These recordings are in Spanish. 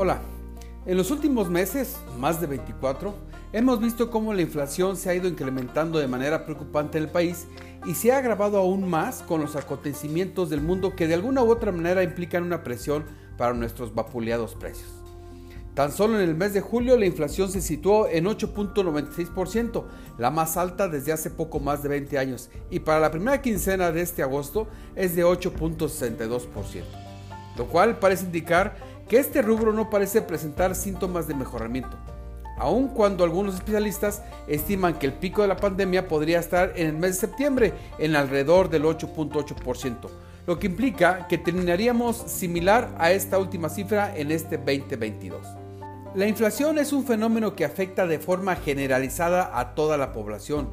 Hola, en los últimos meses, más de 24, hemos visto cómo la inflación se ha ido incrementando de manera preocupante en el país y se ha agravado aún más con los acontecimientos del mundo que de alguna u otra manera implican una presión para nuestros vapuleados precios. Tan solo en el mes de julio la inflación se situó en 8.96%, la más alta desde hace poco más de 20 años, y para la primera quincena de este agosto es de 8.62%, lo cual parece indicar que este rubro no parece presentar síntomas de mejoramiento, aun cuando algunos especialistas estiman que el pico de la pandemia podría estar en el mes de septiembre en alrededor del 8.8%, lo que implica que terminaríamos similar a esta última cifra en este 2022. La inflación es un fenómeno que afecta de forma generalizada a toda la población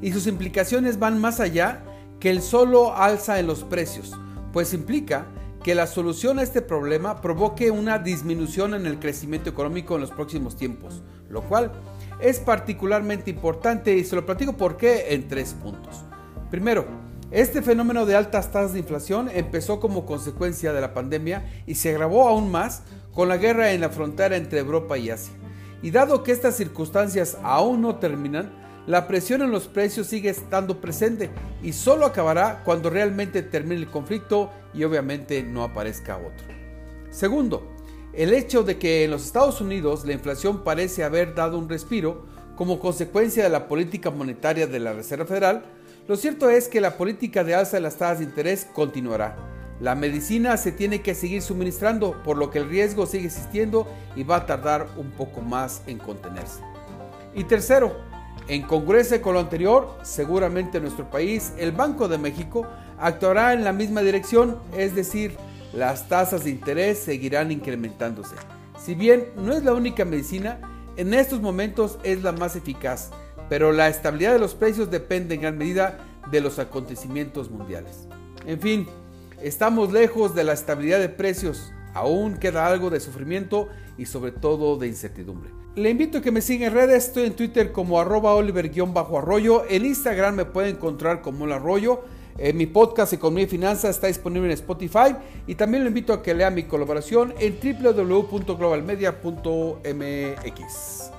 y sus implicaciones van más allá que el solo alza en los precios, pues implica que la solución a este problema provoque una disminución en el crecimiento económico en los próximos tiempos, lo cual es particularmente importante y se lo platico por qué en tres puntos. Primero, este fenómeno de altas tasas de inflación empezó como consecuencia de la pandemia y se agravó aún más con la guerra en la frontera entre Europa y Asia. Y dado que estas circunstancias aún no terminan, la presión en los precios sigue estando presente y solo acabará cuando realmente termine el conflicto y obviamente no aparezca otro. Segundo, el hecho de que en los Estados Unidos la inflación parece haber dado un respiro como consecuencia de la política monetaria de la Reserva Federal, lo cierto es que la política de alza de las tasas de interés continuará. La medicina se tiene que seguir suministrando, por lo que el riesgo sigue existiendo y va a tardar un poco más en contenerse. Y tercero, en congruencia con lo anterior, seguramente en nuestro país, el Banco de México actuará en la misma dirección, es decir, las tasas de interés seguirán incrementándose. Si bien no es la única medicina, en estos momentos es la más eficaz, pero la estabilidad de los precios depende en gran medida de los acontecimientos mundiales. En fin, estamos lejos de la estabilidad de precios, aún queda algo de sufrimiento y sobre todo de incertidumbre. Le invito a que me siga en redes, estoy en Twitter como arroba oliver-arroyo, en Instagram me puede encontrar como el arroyo, en mi podcast Economía y Finanzas está disponible en Spotify y también le invito a que lea mi colaboración en www.globalmedia.mx.